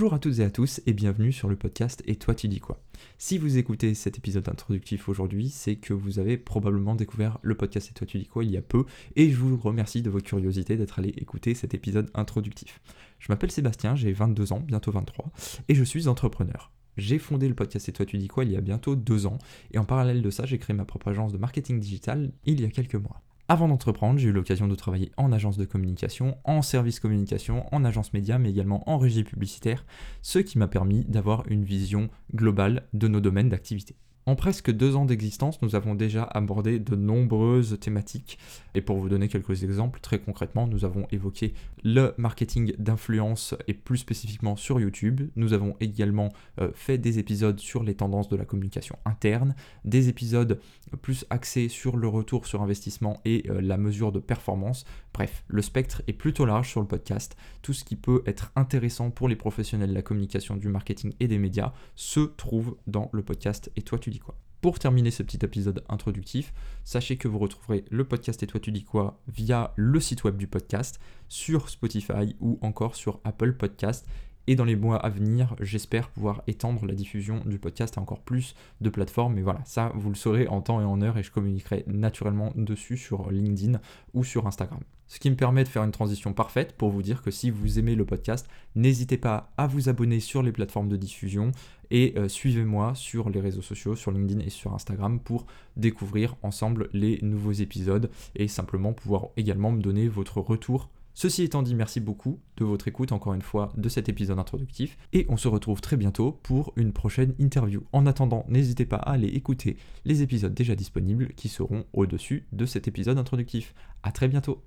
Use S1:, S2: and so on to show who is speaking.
S1: Bonjour à toutes et à tous et bienvenue sur le podcast Et toi tu dis quoi? Si vous écoutez cet épisode introductif aujourd'hui, c'est que vous avez probablement découvert le podcast Et toi tu dis quoi il y a peu et je vous remercie de votre curiosité d'être allé écouter cet épisode introductif. Je m'appelle Sébastien, j'ai 22 ans, bientôt 23 et je suis entrepreneur. J'ai fondé le podcast Et toi tu dis quoi il y a bientôt deux ans et en parallèle de ça j'ai créé ma propre agence de marketing digital il y a quelques mois. Avant d'entreprendre, j'ai eu l'occasion de travailler en agence de communication, en service communication, en agence média, mais également en régie publicitaire, ce qui m'a permis d'avoir une vision globale de nos domaines d'activité. En presque deux ans d'existence, nous avons déjà abordé de nombreuses thématiques. Et pour vous donner quelques exemples, très concrètement, nous avons évoqué le marketing d'influence et plus spécifiquement sur YouTube. Nous avons également euh, fait des épisodes sur les tendances de la communication interne, des épisodes plus axés sur le retour sur investissement et euh, la mesure de performance. Bref, le spectre est plutôt large sur le podcast. Tout ce qui peut être intéressant pour les professionnels de la communication, du marketing et des médias se trouve dans le podcast. Et toi, tu dis quoi? Pour terminer ce petit épisode introductif, sachez que vous retrouverez le podcast Et toi tu dis quoi via le site web du podcast, sur Spotify ou encore sur Apple Podcast. Et dans les mois à venir, j'espère pouvoir étendre la diffusion du podcast à encore plus de plateformes. Mais voilà, ça, vous le saurez en temps et en heure et je communiquerai naturellement dessus sur LinkedIn ou sur Instagram. Ce qui me permet de faire une transition parfaite pour vous dire que si vous aimez le podcast, n'hésitez pas à vous abonner sur les plateformes de diffusion et euh, suivez-moi sur les réseaux sociaux, sur LinkedIn et sur Instagram pour découvrir ensemble les nouveaux épisodes et simplement pouvoir également me donner votre retour Ceci étant dit, merci beaucoup de votre écoute encore une fois de cet épisode introductif et on se retrouve très bientôt pour une prochaine interview. En attendant, n'hésitez pas à aller écouter les épisodes déjà disponibles qui seront au-dessus de cet épisode introductif. A très bientôt